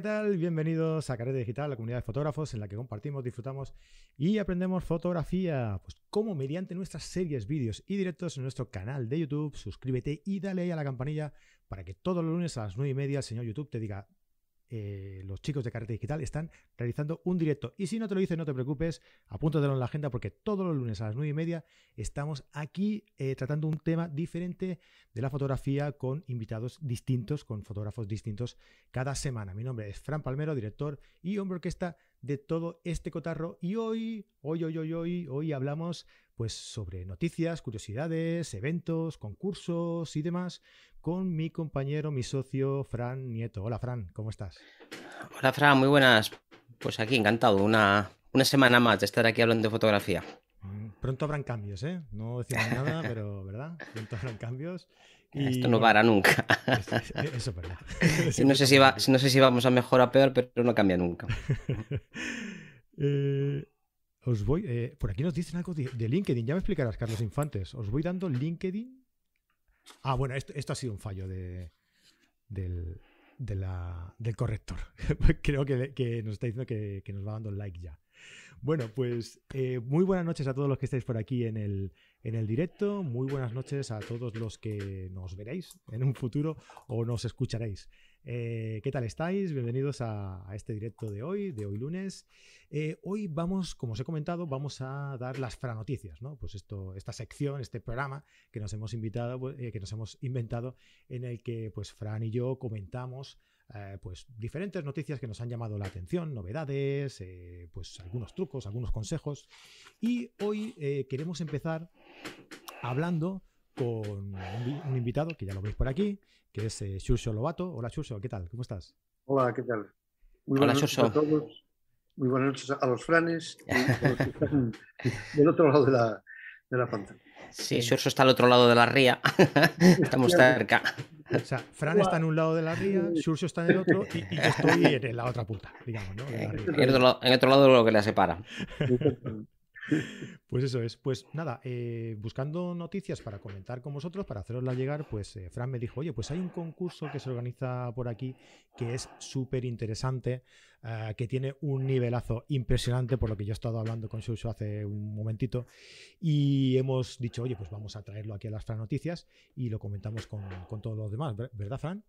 ¿qué tal? Bienvenidos a Carrete Digital, la comunidad de fotógrafos en la que compartimos, disfrutamos y aprendemos fotografía. Pues como mediante nuestras series, vídeos y directos en nuestro canal de YouTube. Suscríbete y dale ahí a la campanilla para que todos los lunes a las 9 y media el señor YouTube te diga eh, los chicos de Carrete Digital están realizando un directo. Y si no te lo dicen, no te preocupes, apúntatelo en la agenda porque todos los lunes a las 9 y media estamos aquí eh, tratando un tema diferente de la fotografía con invitados distintos, con fotógrafos distintos cada semana. Mi nombre es Fran Palmero, director y hombre orquesta de todo este cotarro. Y hoy, hoy, hoy, hoy, hoy, hoy hablamos pues sobre noticias, curiosidades, eventos, concursos y demás con mi compañero, mi socio Fran Nieto. Hola Fran, ¿cómo estás? Hola Fran, muy buenas. Pues aquí encantado, una, una semana más de estar aquí hablando de fotografía. Mm, pronto habrán cambios, ¿eh? No decimos nada, pero ¿verdad? Pronto habrán cambios. Esto no para nunca. Eso, es verdad. no, sé si va, no sé si vamos a mejor o a peor, pero no cambia nunca. eh, os voy, eh, por aquí nos dicen algo de, LinkedIn. Ya me explicarás, Carlos Infantes. Os voy dando LinkedIn. Ah, bueno, esto, ha sido un fallo de, del, del corrector. Creo que, nos está diciendo que, nos va dando like ya. Bueno, pues eh, muy buenas noches a todos los que estáis por aquí en el, en el directo. Muy buenas noches a todos los que nos veréis en un futuro o nos escucharéis. Eh, ¿Qué tal estáis? Bienvenidos a, este directo de hoy, de hoy lunes. Eh, hoy vamos, como os he comentado, vamos a dar las franoticias, ¿no? Pues esto, esta sección, este programa que nos hemos invitado, pues, eh, que nos hemos inventado, en el que pues Fran y yo comentamos pues diferentes noticias que nos han llamado la atención, novedades, pues algunos trucos, algunos consejos. Y hoy queremos empezar hablando con un, invitado que ya lo veis por aquí, que es eh, Lobato. Hola Xurxo, ¿qué tal? ¿Cómo estás? Hola, ¿qué tal? Muy Hola Xurxo. A todos. Muy buenas noches a los franes del otro lado de la, de la pantalla. Sí, Xurxo está al otro lado de la ría. Estamos cerca. O sea, Fran está en un lado de la ría, Xurxo está en el otro y, yo estoy en la otra punta, digamos, ¿no? En, el otro, en, otro, lado de lo que la separa. Pues eso es. Pues nada, eh, buscando noticias para comentar con vosotros, para hacerosla llegar, pues eh, Fran me dijo, oye, pues hay un concurso que se organiza por aquí que es súper interesante, eh, que tiene un nivelazo impresionante, por lo que yo he estado hablando con Shushu hace un momentito, y hemos dicho, oye, pues vamos a traerlo aquí a las Fran Noticias y lo comentamos con, con todos los demás, ¿verdad, Fran?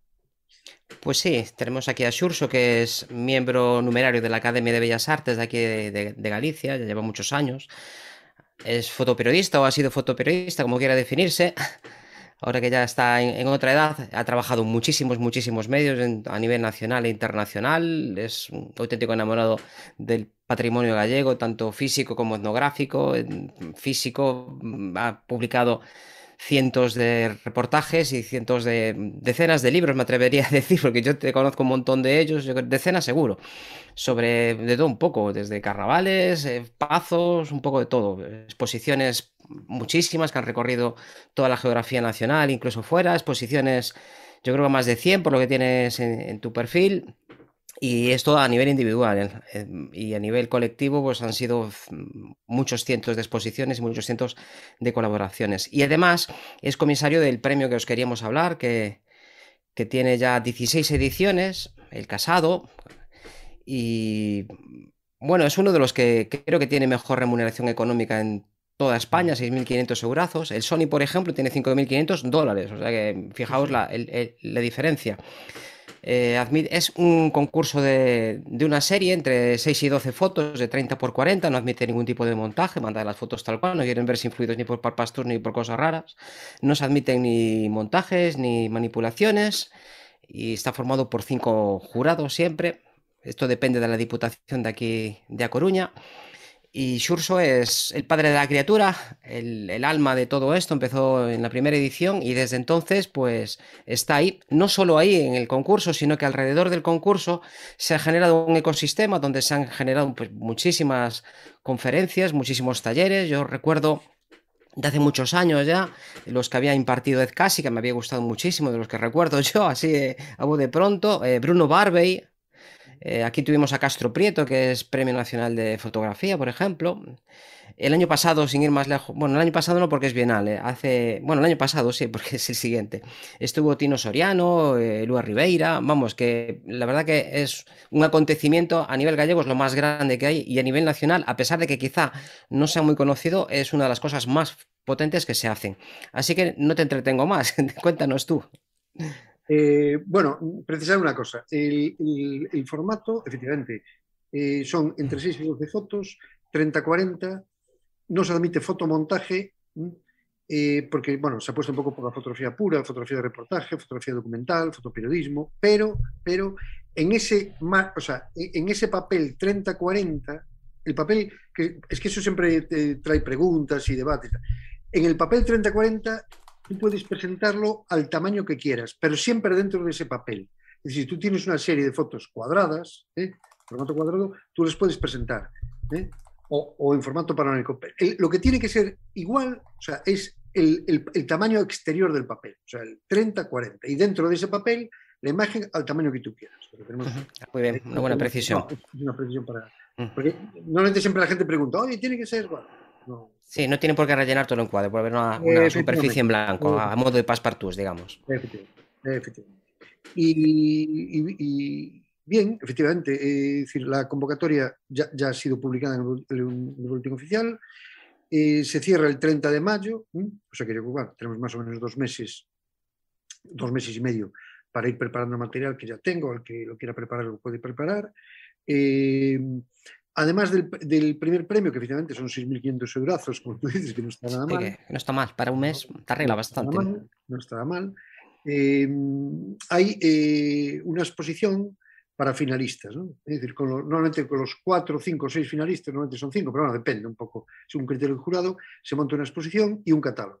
Pues sí, tenemos aquí a Xurso, que es miembro numerario de la Academia de Bellas Artes de aquí de, Galicia, ya lleva muchos años. Es fotoperiodista o ha sido fotoperiodista, como quiera definirse. Ahora que ya está en, otra edad, ha trabajado en muchísimos, muchísimos medios a nivel nacional e internacional. Es un auténtico enamorado del patrimonio gallego, tanto físico como etnográfico. físico ha publicado cientos de reportajes y cientos de decenas de libros, me atrevería a decir, porque yo te conozco un montón de ellos, decenas seguro, sobre de todo un poco, desde carnavales, eh, pazos, un poco de todo, exposiciones muchísimas que han recorrido toda la geografía nacional, incluso fuera, exposiciones, yo creo que más de 100 por lo que tienes en tu perfil. Y esto a nivel individual y a nivel colectivo, pues han sido muchos cientos de exposiciones y muchos cientos de colaboraciones. Y además es comisario del premio que os queríamos hablar, que, que tiene ya 16 ediciones, El Casado. Y bueno, es uno de los que creo que tiene mejor remuneración económica en toda España, 6.500 eurazos. El Sony, por ejemplo, tiene 5.500 dólares. O sea que fijaos la, la diferencia. Eh, es un concurso de, una serie entre 6 y 12 fotos de 30 por 40, no admite ningún tipo de montaje, manda las fotos tal cual, no quieren verse influidos ni por parpastos ni por cosas raras, no se admiten ni montajes ni manipulaciones y está formado por cinco jurados siempre. Esto depende de la Diputación de aquí de A Coruña. Y Shurso es el padre de la criatura, el, alma de todo esto, empezó en la primera edición y desde entonces pues está ahí, no solo ahí en el concurso, sino que alrededor del concurso se ha generado un ecosistema donde se han generado pues, muchísimas conferencias, muchísimos talleres, yo recuerdo de hace muchos años ya, los que había impartido Ed Casi, que me había gustado muchísimo, de los que recuerdo yo, así a voz de pronto, eh, Bruno Barbey, Eh, aquí tuvimos a Castro Prieto, que es Premio Nacional de Fotografía, por ejemplo. El año pasado, sin ir más lejos, bueno, el año pasado no porque es bienal, eh, hace, bueno, el año pasado sí, porque es el siguiente. Estuvo Tino Soriano, eh, Lua Ribeira, vamos, que la verdad que es un acontecimiento a nivel gallego, es lo más grande que hay y a nivel nacional, a pesar de que quizá no sea muy conocido, es una de las cosas más potentes que se hacen. Así que no te entretengo más, cuéntanos tú. Eh, bueno, precisar una cosa. El, formato, efectivamente, eh, son entre 6 y 12 fotos, 30-40, no se admite fotomontaje, eh, porque, bueno, se ha puesto un poco por la fotografía pura, fotografía de reportaje, fotografía documental, fotoperiodismo, pero, pero en, ese, o sea, en ese papel 30-40, el papel, que, es que eso siempre trae preguntas y debates, en el papel 30-40 tú puedes presentarlo al tamaño que quieras, pero siempre dentro de ese papel. Es decir, si tú tienes una serie de fotos cuadradas, ¿eh? formato cuadrado, tú las puedes presentar. ¿eh? O, en formato panorámico. lo que tiene que ser igual, o sea, es el, tamaño exterior del papel, o sea, el 30-40. Y dentro de ese papel, la imagen al tamaño que tú quieras. Muy bien, una buena precisión. una precisión para... Porque normalmente siempre la gente pregunta, oye, tiene que ser... igual. No, Sí, no tiene por qué rellenar todo el encuadre, puede haber una, superficie en blanco, a modo de passepartout, digamos. Efectivamente. Y, bien, efectivamente, es decir, la convocatoria ya, ha sido publicada en el, último oficial, eh, se cierra el 30 de mayo, o sea que bueno, tenemos más o menos dos meses, dos meses y medio para ir preparando material que ya tengo, el que lo quiera preparar lo puede preparar. Eh, Además del, primer premio, que efectivamente son 6.500 euros, como tú dices, que no está nada mal. no está mal, para un mes te arregla bastante. no está mal. Em, hay eh, una exposición para finalistas, ¿no? Es decir, normalmente con los cuatro, cinco, seis finalistas, normalmente son cinco, pero bueno, depende un poco, es un criterio del jurado, se monta una exposición y un catálogo.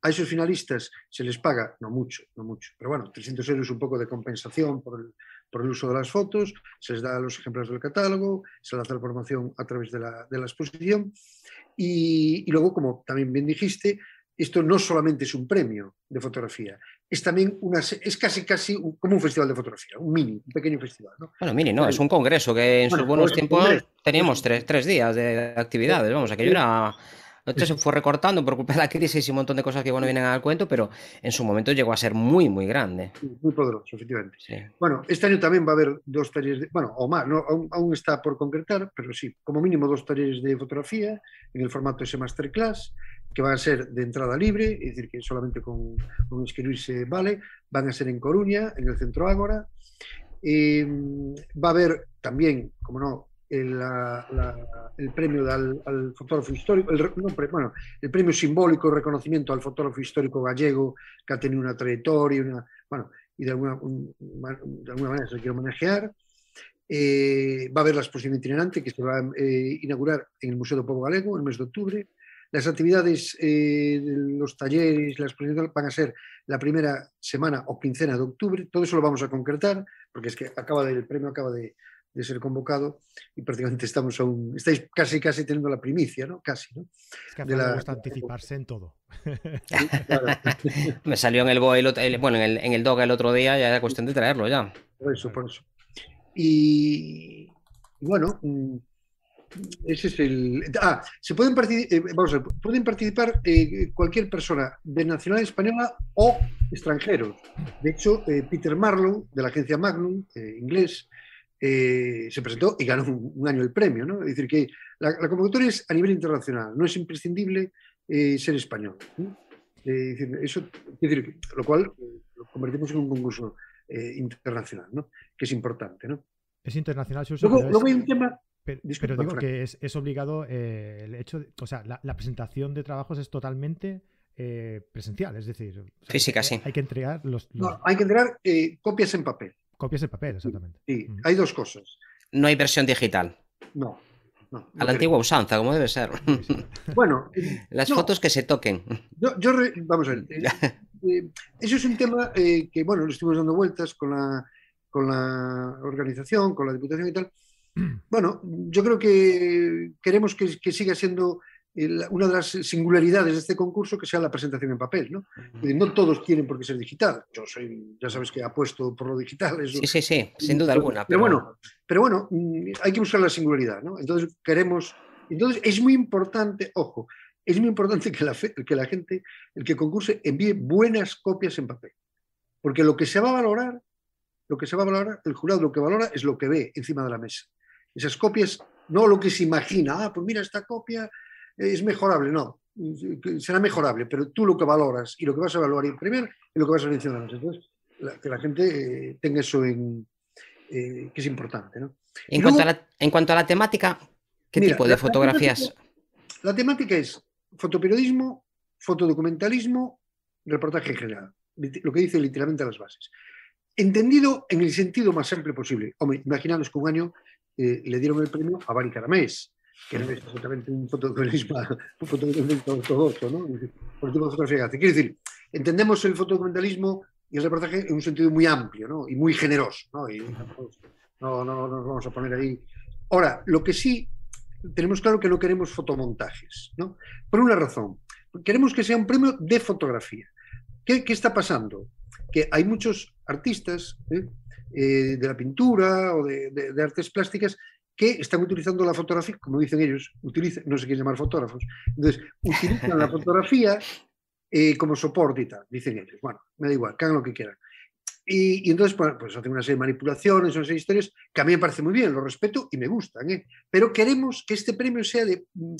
A esos finalistas se les paga, no mucho, no mucho, pero bueno, 300 euros un poco de compensación por el, por el uso de las fotos, se les da los ejemplares del catálogo, se les hace la formación a través de la, de la exposición y, luego, como también bien dijiste, esto no solamente es un premio de fotografía, es también una, es casi casi como un festival de fotografía, un mini, un pequeño festival. ¿no? Bueno, mini, no, es un congreso que en sus buenos pues, tiempos teníamos tres, tres, días de actividades, vamos, aquello era entonces se fue recortando por culpa de la crisis y un montón de cosas que bueno vienen al cuento, pero en su momento llegó a ser muy, muy grande. Muy poderoso, efectivamente. Bueno, este año también va a haber dos talleres, de, bueno, o más, ¿no? aún, está por concretar, pero sí, como mínimo dos talleres de fotografía en el formato ese masterclass, que van a ser de entrada libre, es decir, que solamente con, con inscribirse vale, van a ser en Coruña, en el Centro Ágora. Eh, va a haber también, como no, el, el premio al, fotógrafo histórico, el, bueno, el premio simbólico reconocimiento al fotógrafo histórico gallego que ha tenido una trayectoria, una, bueno, y de alguna, de alguna manera se quiere homenajear. Eh, va a haber la exposición itinerante que se va a eh, inaugurar en el Museo de Pueblo Galego el mes de octubre. Las actividades eh, los talleres, la exposición van a ser la primera semana o quincena de octubre. Todo eso lo vamos a concretar porque es que acaba de, el premio acaba de, de ser convocado y prácticamente estamos aún, estáis casi casi teniendo la primicia, ¿no? Casi, ¿no? Es que a mí me gusta anticiparse en todo. me salió en el, bueno, en el, en el DOG el otro día, ya era cuestión de traerlo ya. Por eso, por eso. Y, bueno, mm, ese es el. Ah, se pueden, eh, vamos a ver, pueden participar eh, cualquier persona de nacionalidad española o extranjeros. De hecho, eh, Peter Marlowe, de la agencia Magnum, inglés, eh, se presentó y ganó un, año el premio. ¿no? Es decir, que la, convocatoria es a nivel internacional, no es imprescindible eh, ser español. Eh, eso, decir, lo cual lo convertimos en un concurso internacional, ¿no? que es importante. ¿no? Es internacional, luego, hay un tema. Pero, digo que es, obligado el hecho, de, o sea, la, presentación de trabajos es totalmente presencial, es decir, física, sí. Hay que entregar los, No, hay que entregar copias en papel. Copias de papel, exactamente. Sí, hay dos cosas. No hay versión digital. No. a la antigua usanza, como debe ser. Bueno, las fotos que se toquen. Yo, vamos a ver. Eh, eh, eso es un tema eh, que, bueno, lo estuvimos dando vueltas con la, con la organización, con la diputación y tal. Bueno, yo creo que queremos que, siga siendo una de las singularidades de este concurso que sea la presentación en papel, ¿no? No todos tienen por qué ser digital. Yo soy, ya sabes que apuesto por lo digital. sí, sí, sí, sin duda alguna. Pero, bueno, pero bueno, mm, hay que buscar la singularidad, ¿no? Entonces queremos, entonces es muy importante, ojo, es muy importante que la, que la gente, el que concurse, envíe buenas copias en papel. Porque lo que se va a valorar, lo que se va a valorar, el jurado lo que valora es lo que ve encima de la mesa. Esas copias, no lo que se imagina, ah, pues mira, esta copia es mejorable, no, será mejorable, pero tú lo que valoras y lo que vas a evaluar primero y lo que vas a mencionar. Entonces, que la gente eh, tenga eso en, eh, que es importante. ¿no? En, cuanto a la, en, cuanto a la, temática, ¿qué tipo de fotografías? la temática es fotoperiodismo, fotodocumentalismo, reportaje general, lo que dice literalmente las bases. Entendido en el sentido más amplio posible. Hombre, imaginaos que un año eh, le dieron el premio a Bari Caramés, que no es exactamente un fotodocumentalismo, un fotodocumentalismo ortodoxo, ¿no? Por tipo de fotografía Quiero decir, entendemos el fotodocumentalismo y el reportaje en un sentido muy amplio ¿no? y muy generoso. ¿no? Y no, no, no nos vamos a poner ahí. Ahora, lo que sí tenemos claro que no queremos fotomontajes, ¿no? Por una razón, queremos que sea un premio de fotografía. ¿Qué, qué está pasando? Que hay muchos artistas ¿eh? Eh, de la pintura o de, artes plásticas que están utilizando la fotografía, como dicen ellos, utilizan, no sé qué llamar fotógrafos, entonces utilizan la fotografía eh, como soporte y tal, dicen ellos. Bueno, me da igual, que hagan lo que quieran. Y, entonces, pues, pues, hacen una serie de manipulaciones, una serie de historias que a mí me parece muy bien, lo respeto y me gustan, ¿eh? pero queremos que este premio sea de mm,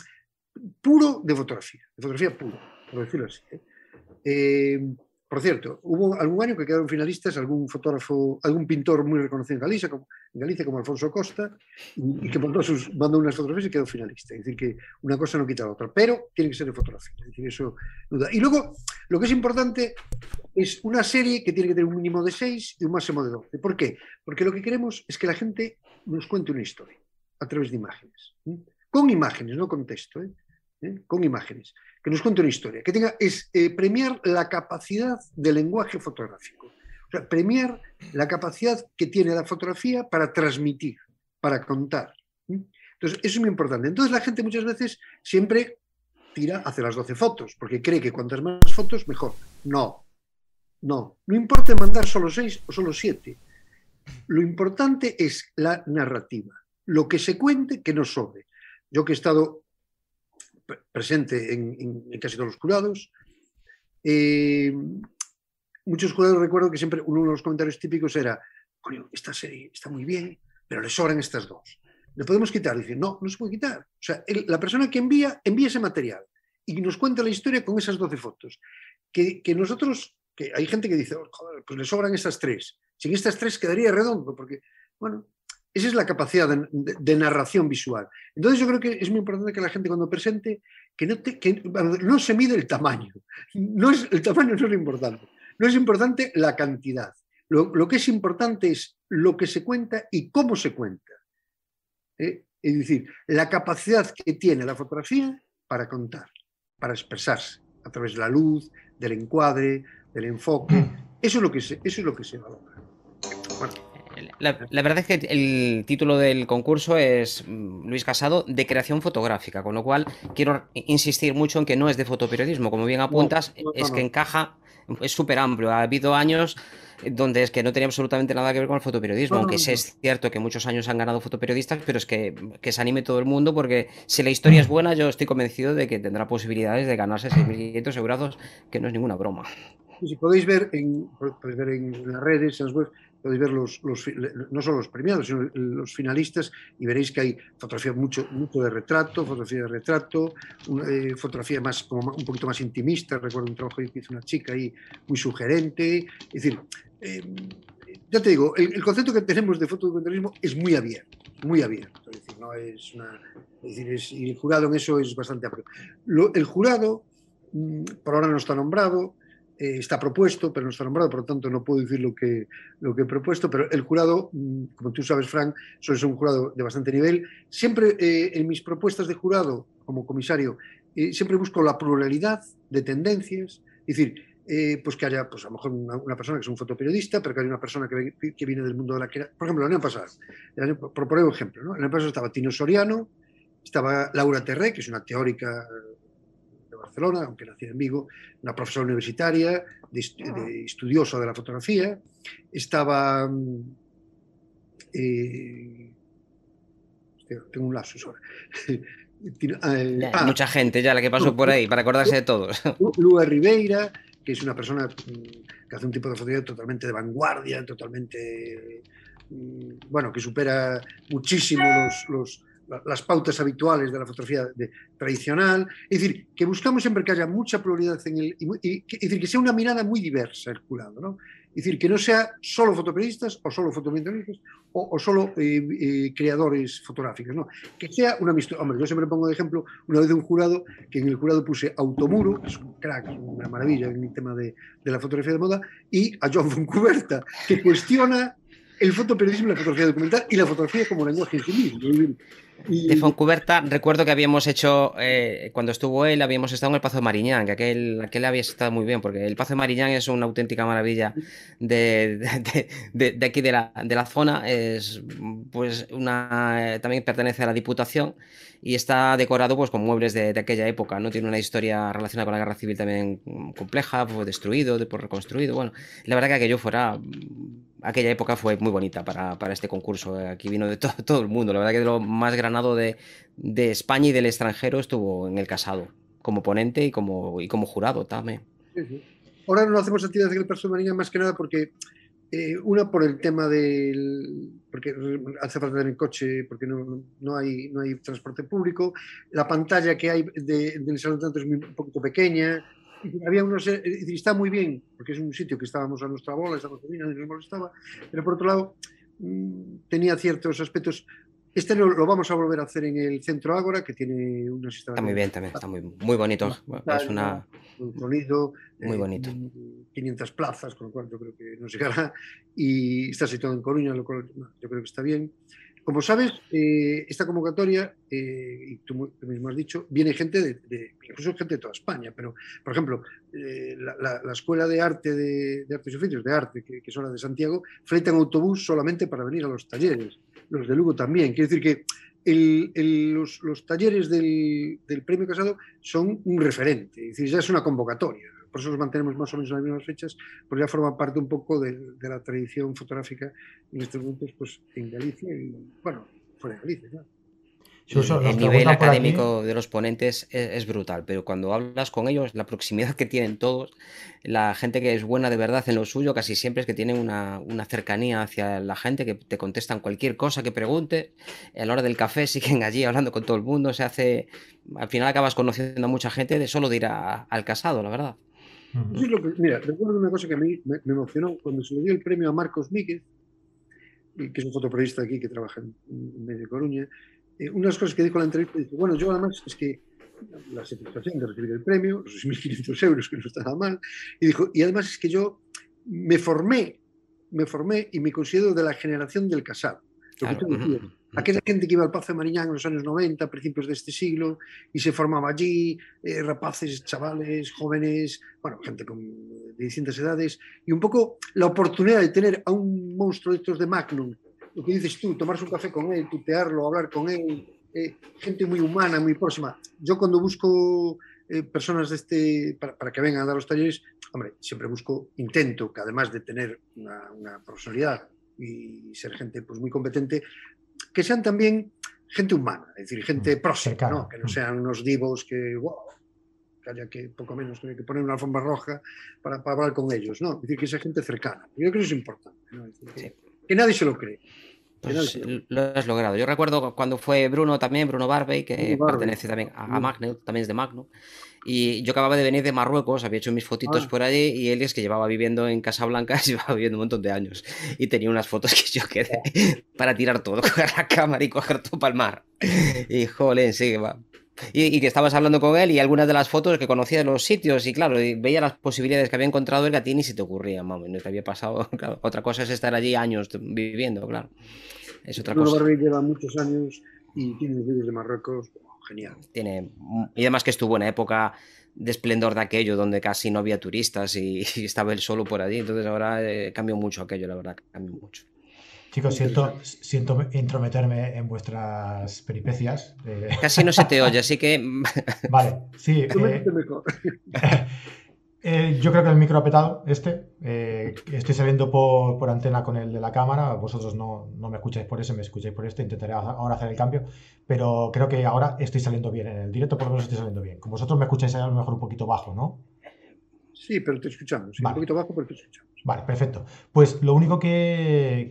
puro de fotografía, de fotografía pura, por decirlo así. ¿eh? Por cierto, hubo algún año que quedaron finalistas algún fotógrafo, algún pintor muy reconocido en Galicia, como, en Galicia, como Alfonso Costa, y, que mandó, sus, mandó unas fotografías y quedó finalista. Es decir, que una cosa no quita la otra, pero tiene que ser de fotografía. Es decir, eso duda. Y luego, lo que es importante es una serie que tiene que tener un mínimo de 6 y un máximo de 12. ¿Por qué? Porque lo que queremos es que la gente nos cuente una historia a través de imágenes. Con imágenes, no con texto. ¿eh? ¿Eh? con imágenes, que nos cuente una historia, que tenga, es eh, premiar la capacidad de lenguaje fotográfico, o sea, premiar la capacidad que tiene la fotografía para transmitir, para contar. Entonces, eso es muy importante. Entonces, la gente muchas veces siempre tira hacia las 12 fotos, porque cree que cuantas más fotos, mejor. No, no, no importa mandar solo 6 o solo 7. Lo importante es la narrativa, lo que se cuente que no sobre. Yo que he estado presente en, casi todos los jurados. Eh, muchos jurados recuerdo que siempre uno de los comentarios típicos era, esta serie está muy bien, pero le sobran estas dos. ¿Le podemos quitar? Dicen, no, no se puede quitar. O sea, la persona que envía, envía ese material y nos cuenta la historia con esas 12 fotos. Que, nosotros, que hay gente que dice, joder, pues le sobran estas tres. Sin estas tres quedaría redondo, porque, bueno, esa es la capacidad de, narración visual. Entonces yo creo que es muy importante que la gente cuando presente, que no, no se mide el tamaño. No es, el tamaño no es lo importante. No es importante la cantidad. Lo, que es importante es lo que se cuenta y cómo se cuenta. ¿eh? Es decir, la capacidad que tiene la fotografía para contar, para expresarse a través de la luz, del encuadre, del enfoque. Eso es lo que se, eso es lo que se valora. Bueno. La, verdad es que el título del concurso es mm, Luis Casado de creación fotográfica, con lo cual quiero insistir mucho en que no es de fotoperiodismo, como bien apuntas, es que encaja, es súper amplio. Ha habido años donde es que no tenía absolutamente nada que ver con el fotoperiodismo, aunque es cierto que muchos años han ganado fotoperiodistas, pero es que, que, se anime todo el mundo porque si la historia es buena, yo estoy convencido de que tendrá posibilidades de ganarse 6.500 euros, que no es ninguna broma. Si podéis ver en, podéis ver en las redes, en las webs, podéis ver los, no solo los premiados, sino los finalistas y veréis que hay fotografía mucho, mucho de retrato, fotografía de retrato, eh, fotografía más, como un poquito más intimista, recuerdo un trabajo que hizo una chica ahí muy sugerente, es decir, eh, ya te digo, el, concepto que tenemos de fotodocumentalismo es muy abierto, muy abierto, es decir, no es una, el jurado en eso es bastante amplio. el jurado, mm, por ahora no está nombrado, eh, está propuesto, pero no está nombrado, por lo tanto no puedo decir lo que, lo que he propuesto, pero el jurado, mm, como tú sabes, Frank, ser un jurado de bastante nivel. Siempre eh, en mis propuestas de jurado como comisario, eh, siempre busco la pluralidad de tendencias, es decir, pues que haya, pues a lo mejor una, persona que es un fotoperiodista, pero que haya una persona que, viene del mundo de la... Por ejemplo, el año pasado, por poner un ejemplo, ¿no? el año pasado estaba Tino Soriano, estaba Laura Terré, que es una teórica Barcelona, aunque nacida en Vigo, una profesora universitaria, de, de estudiosa de la fotografía. Estaba... Eh, tengo un lapsus ahora. Ah, mucha gente ya la que pasó por ahí, para acordarse de todos. Lua Ribeira, que es una persona mm, que hace un tipo de fotografía totalmente de vanguardia, totalmente, mm, bueno, que supera muchísimo los, las pautas habituales de la fotografía tradicional. Es decir, que buscamos siempre que haya mucha pluralidad en el... Y, es decir, que sea una mirada muy diversa el curado, ¿no? Es decir, que no sea solo fotoperiodistas o solo fotoambientalistas o, o, solo eh, eh, creadores fotográficos, ¿no? Que sea una mixtura. Hombre, yo siempre pongo de ejemplo una vez de un jurado, que en el jurado puse Automuro, que es un crack, una maravilla en el tema de, de la fotografía de moda, y a John Foncuberta, que cuestiona el fotoperiodismo, la fotografía documental y la fotografía como lenguaje en sí mismo. De Foncuberta, recuerdo que habíamos hecho, eh, cuando estuvo él, habíamos estado en el Pazo de Mariñán, que aquel, aquel había estado muy bien, porque el Pazo de Mariñán es una auténtica maravilla de, de, aquí de la, de la, zona. Es, pues, una, también pertenece a la Diputación y está decorado pues, con muebles de, aquella época. ¿no? Tiene una historia relacionada con la guerra civil también compleja, fue destruido, después reconstruido. Bueno, la verdad que aquello fuera aquella época fue muy bonita para, para este concurso. Aquí vino de todo, todo, el mundo. La verdad que de lo más granado de, de, España y del extranjero estuvo en el casado, como ponente y como, y como jurado también. Ahora no hacemos actividades en el Marina más que nada porque eh, una por el tema del porque hace falta tener coche porque no, no, hay, no hay transporte público la pantalla que hay de, del salón tanto es muy, un poquito pequeña había unos, eh, está muy bien, porque es un sitio que estábamos a nuestra bola, estábamos y nos molestaba, pero por otro lado mm, tenía ciertos aspectos. Este lo, lo, vamos a volver a hacer en el Centro Ágora, que tiene unas instalaciones. Está muy bien también, está muy, muy bonito. Es una... Un sonido. Muy eh, bonito. 500 plazas, con lo cual yo creo que nos llegará. Y está situado en Coruña, lo cual yo creo que está bien. Como sabes, eh, esta convocatoria, eh, y tú mismo has dicho, viene gente de, incluso gente de toda España, pero, por ejemplo, eh, la, Escuela de Arte de, Artes y Oficios, de Arte, que, que, son las de Santiago, fletan autobús solamente para venir a los talleres, los de Lugo también. Quiere decir que los, los, talleres del, del, Premio Casado son un referente, es decir, ya es una convocatoria por eso los mantenemos más o menos en las mismas fechas, porque ya forma parte un poco de, la tradición fotográfica en estos momentos pues, en Galicia y, bueno, fuera de Galicia, el nivel académico de los ponentes es, brutal, pero cuando hablas con ellos, la proximidad que tienen todos, la gente que es buena de verdad en lo suyo, casi siempre es que tienen una, una cercanía hacia la gente, que te contestan cualquier cosa que pregunte. A la hora del café siguen allí hablando con todo el mundo, se hace. Al final acabas conociendo a mucha gente de solo de ir al casado, la verdad mira, recuerdo una cosa que a mí me, emocionó cuando se le dio el premio a Marcos Míguez, que es un fotoperiodista aquí que trabaja en, medio de Coruña. Eh, unas cosas que dijo en la entrevista, dice, bueno, yo además es que la satisfacción de recibir el premio, los 6.500 euros, que no está nada mal, y dijo, y además es que yo me formé, me formé y me considero de la generación del casado. Aquella gente que iba al Pazo de Mariñán en los años 90, principios de este siglo, y se formaba allí, eh, rapaces, chavales, jóvenes, bueno, gente con, de distintas edades, y un poco la oportunidad de tener a un monstruo de estos de Magnum, lo que dices tú, tomarse un café con él, tutearlo, hablar con él, eh, gente muy humana, muy próxima. Yo cuando busco eh, personas de este, para, para, que vengan a dar los talleres, hombre, siempre busco, intento que además de tener una, una profesionalidad y ser gente pues, muy competente, que sean también gente humana, es decir, gente mm, próxima, ¿no? que no mm. sean unos divos que, wow, que haya que poco menos que poner una alfombra roja para, para, hablar con ellos, ¿no? Es decir, que sea gente cercana. Yo creo que eso es importante, ¿no? decir, que, que, nadie se lo cree. Pues lo has logrado. Yo recuerdo cuando fue Bruno también, Bruno Barbey, que pertenece también a, a Magno, también es de Magno. Y yo acababa de venir de Marruecos, había hecho mis fotitos ah. por allí y él es que llevaba viviendo en Casablanca, llevaba viviendo un montón de años. Y tenía unas fotos que yo quedé para tirar todo, coger la cámara y coger todo para el mar. Y jolín, sí, va. Y, que estabas hablando con él y algunas de las fotos que conocía de los sitios y claro, y veía las posibilidades que había encontrado él que a ti ni se te ocurría, mami, no te había pasado. Claro. Otra cosa es estar allí años viviendo, claro. Es otra cosa. lleva muchos años y tiene vídeos de Marruecos genial. Tiene, y además que estuvo en época de esplendor de aquello, donde casi no había turistas y, estaba él solo por allí. Entonces ahora eh, cambió mucho aquello, la verdad, cambió mucho. Chicos, siento, siento intrometerme en vuestras peripecias. Casi no se te oye, así que. Vale, sí. Eh, yo creo que el micro ha petado, este. Eh, estoy saliendo por, antena con el de la cámara. Vosotros no, me escucháis por ese, me escucháis por este. Intentaré ahora hacer el cambio. Pero creo que ahora estoy saliendo bien. En el directo por lo menos estoy saliendo bien. Como vosotros me escucháis a lo mejor un poquito bajo, ¿no? Sí, pero te escuchamos. Un poquito bajo, pero te escuchamos. Vale, perfecto. Pues lo único que,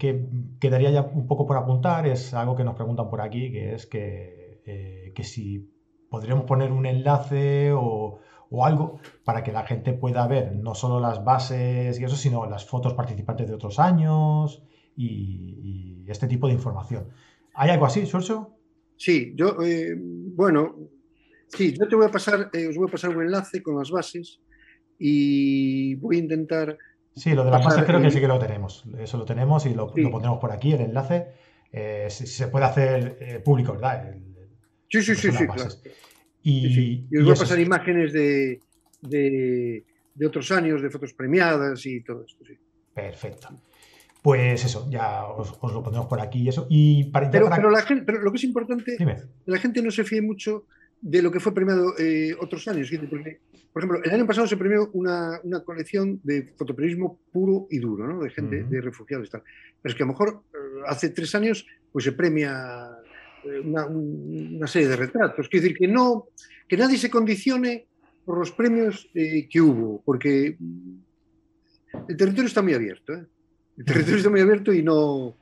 quedaría ya un poco por apuntar es algo que nos preguntan por aquí, que es que, eh, que si podríamos poner un enlace o o algo para que la gente pueda ver no solo las bases y eso, sino las fotos participantes de otros años y, este tipo de información. ¿Hay algo así, Sorso? Sí, yo, eh, bueno, sí, yo te voy a pasar, eh, os voy a pasar un enlace con las bases y voy a intentar... Sí, lo de las bases creo que sí que lo tenemos. Eso lo tenemos y lo, pondremos por aquí, el enlace. Eh, se puede hacer público, ¿verdad? sí, sí, sí, sí, y, os voy a pasar imágenes de, otros años, de fotos premiadas y todo esto. Perfecto. Pues eso, ya os, lo ponemos por aquí y eso. Y para, pero, pero, la gente, pero lo que es importante, la gente no se fíe mucho de lo que fue premiado eh, otros años. Porque, por ejemplo, el año pasado se premió una, colección de fotoperiodismo puro y duro, ¿no? de gente, de refugiados y tal. Pero es que a lo mejor eh, hace tres años pues se premia una, serie de retratos. Quiero decir que no, que nadie se condicione por los premios eh, que hubo, porque el territorio está muy abierto. ¿eh? El territorio está muy abierto y no,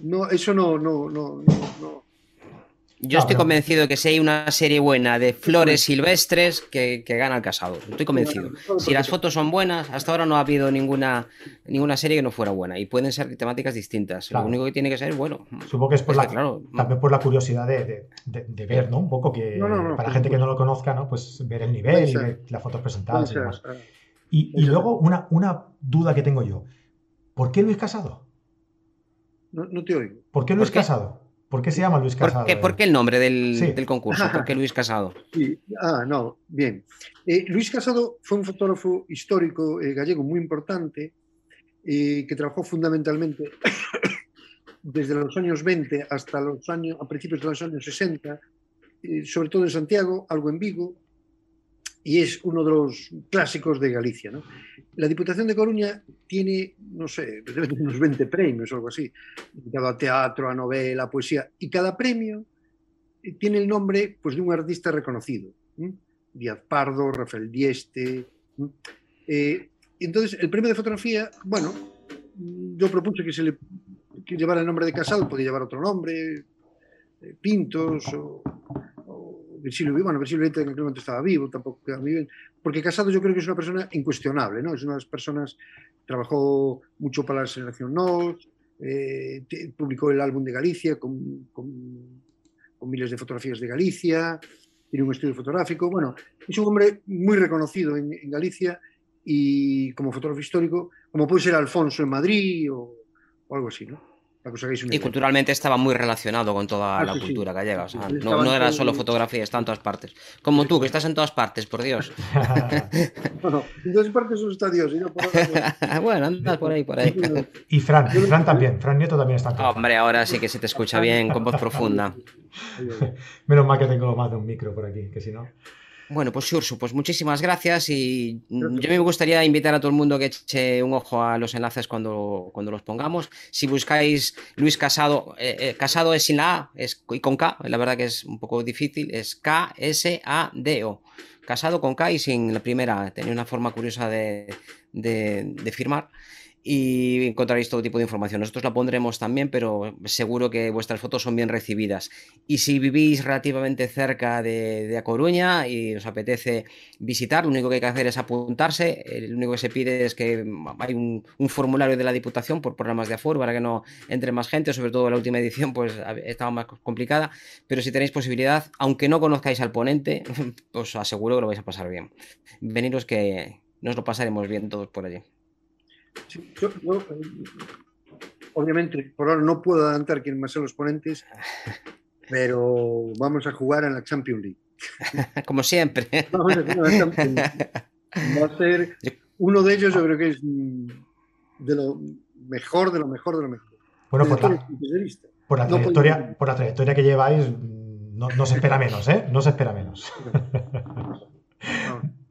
no eso no, no, no, no yo estoy convencido de que si hay una serie buena de flores silvestres, que, gana el casado. Estoy convencido. Si las fotos son buenas, hasta ahora no ha habido ninguna, ninguna serie que no fuera buena. Y pueden ser temáticas distintas. Lo único que tiene que ser bueno. Supongo que es por la, también por la curiosidad de, ver, ¿no? Un poco que para gente que no lo conozca, ¿no? Pues ver el nivel y ver las fotos presentadas y demás. Y, luego una, una duda que tengo yo. ¿Por qué Luis Casado? No, te oigo. ¿Por qué Luis Casado? ¿Por qué se llama Luis Casado? ¿Por qué, el nombre del, concurso? ¿Por qué Luis Casado? Ah, no, bien. Eh, Luis Casado fue un fotógrafo histórico eh, gallego muy importante eh, que trabajó fundamentalmente desde los años 20 hasta los años, a principios de los años 60, sobre todo en Santiago, algo en Vigo, y es uno de los clásicos de Galicia. ¿no? La Diputación de Coruña tiene, no sé, unos 20 premios o algo así, dedicado a teatro, a novela, a poesía, y cada premio tiene el nombre pues, de un artista reconocido. Díaz Pardo, Rafael Dieste. Eh, entonces, el premio de fotografía, bueno, yo propuse que se le llevara el nombre de Casado, podía llevar otro nombre, eh, Pintos o, Virgilio, bueno, Virgilio en aquel momento estaba vivo, tampoco queda muy bien, porque Casado yo creo que es una persona incuestionable, ¿no? Es una de las personas, trabajó mucho para la selección NOS, eh, publicó el álbum de Galicia con, con, miles de fotografías de Galicia, tiene un estudio fotográfico, bueno, es un hombre muy reconocido en, Galicia y como fotógrafo histórico, como puede ser Alfonso en Madrid o, o algo así, ¿no? Y culturalmente estaba muy relacionado con toda ah, la cultura gallega. no, era solo fotografía, está en todas partes. Como tú, que estás en todas partes, por Dios. bueno, en todas partes solo está Dios. bueno, andas por ahí, por ahí. y Fran, Fran también. Fran Nieto también está. Hombre, ahora sí que se te escucha bien, con voz profunda. Menos mal que tengo más de un micro por aquí, que si no. Bueno, pues Ursu, pues muchísimas gracias y yo me gustaría invitar a todo el mundo que eche un ojo a los enlaces cuando, cuando los pongamos. Si buscáis Luis Casado, eh, eh, Casado es sin la A es, y con K, la verdad que es un poco difícil, es K-S-A-D-O. Casado con K y sin la primera, tenía una forma curiosa de, de firmar y encontraréis todo tipo de información. Nosotros la pondremos también, pero seguro que vuestras fotos son bien recibidas. Y si vivís relativamente cerca de, A Coruña y os apetece visitar, lo único que hay que hacer es apuntarse. Lo único que se pide es que hay un, formulario de la Diputación por programas de aforo para que no entre más gente, sobre todo la última edición pues estaba más complicada, pero si tenéis posibilidad, aunque no conozcáis al ponente, os aseguro que lo vais a pasar bien. Veniros que nos lo pasaremos bien todos por allí obviamente, por ahora no puedo adelantar quién a ser los ponentes, pero vamos a jugar en la Champions League. Como siempre. Va a ser uno de ellos, yo creo que es de lo, mejor de lo mejor de lo mejor. Bueno, por la, por la, trayectoria, por la trayectoria que lleváis, no, se espera menos, ¿eh? No se espera menos.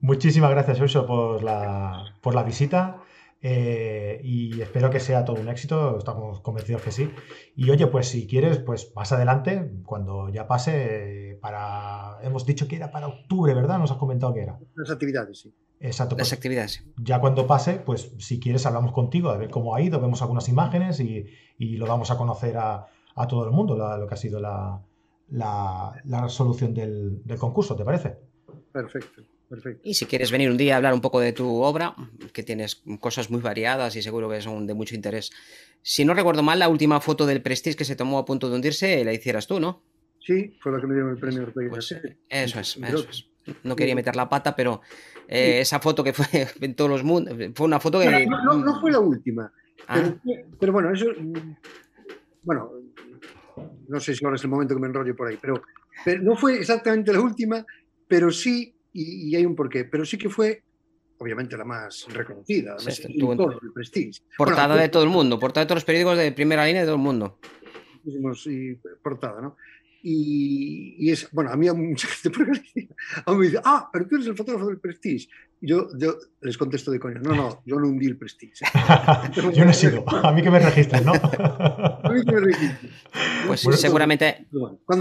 Muchísimas gracias, Urso, por la, por la visita. Eh, y espero que sea todo un éxito, estamos convencidos que sí. Y oye, pues si quieres, pues más adelante, cuando ya pase, para. Hemos dicho que era para octubre, ¿verdad? Nos has comentado que era. Las actividades, sí. Exacto. Las pues actividades. Ya cuando pase, pues si quieres, hablamos contigo, a ver cómo ha ido, vemos algunas imágenes y, lo damos a conocer a, todo el mundo, lo que ha sido la, la, resolución del, del concurso, ¿te parece? Perfecto. Perfecto. Y si quieres venir un día a hablar un poco de tu obra, que tienes cosas muy variadas y seguro que son de mucho interés. Si no recuerdo mal, la última foto del Prestige que se tomó a punto de hundirse la hicieras tú, ¿no? Sí, fue la que me dieron el premio Ortega pues, Eso es, eso es. No quería meter la pata, pero eh, esa foto que fue en todos los mundos, fue una foto que... No, no, fue la última. Ah. Pero, bueno, eso... Bueno, no sé si ahora es el momento que me enrollo por ahí, pero, pero no fue exactamente la última, pero sí y, hay un porqué, pero sí que fue obviamente la más reconocida, el prestige. Portada de todo el mundo, portada de todos los periódicos de primera línea de todo el mundo. Y portada, ¿no? Y, es, bueno, a mí a mucha gente por a mí me dice, ah, pero tú eres el fotógrafo del Prestige. yo, yo les contesto de coña, no, no, yo no hundí el Prestige. yo no he sido, a mí que me registren, ¿no? a mí que me registren. Pues seguramente,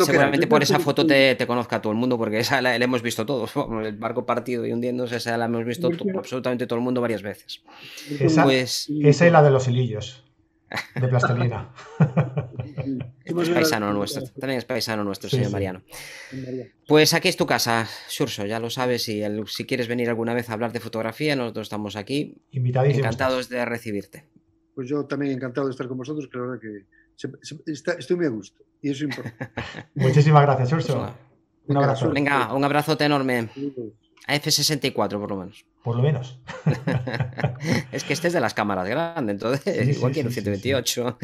seguramente por esa foto te, te, conozca todo el mundo, porque esa la, hemos visto todos. El barco partido y hundiéndose, esa la hemos visto absolutamente todo el mundo varias veces. Esa, pues, esa es la de los hilillos. De plastilina. es paisano nuestro, también es paisano nuestro, señor Mariano. Pues aquí es tu casa, Surso, ya lo sabes. Y si quieres venir alguna vez a hablar de fotografía, nosotros estamos aquí. Encantados de recibirte. Pues yo también encantado de estar con vosotros, que la verdad que estoy muy a gusto. Y eso es importante. Muchísimas gracias, Surso. Pues un abrazo. Venga, un abrazote enorme. A F64 por lo menos. Por lo menos. es que este es de las cámaras grandes, entonces igual quiero un 128.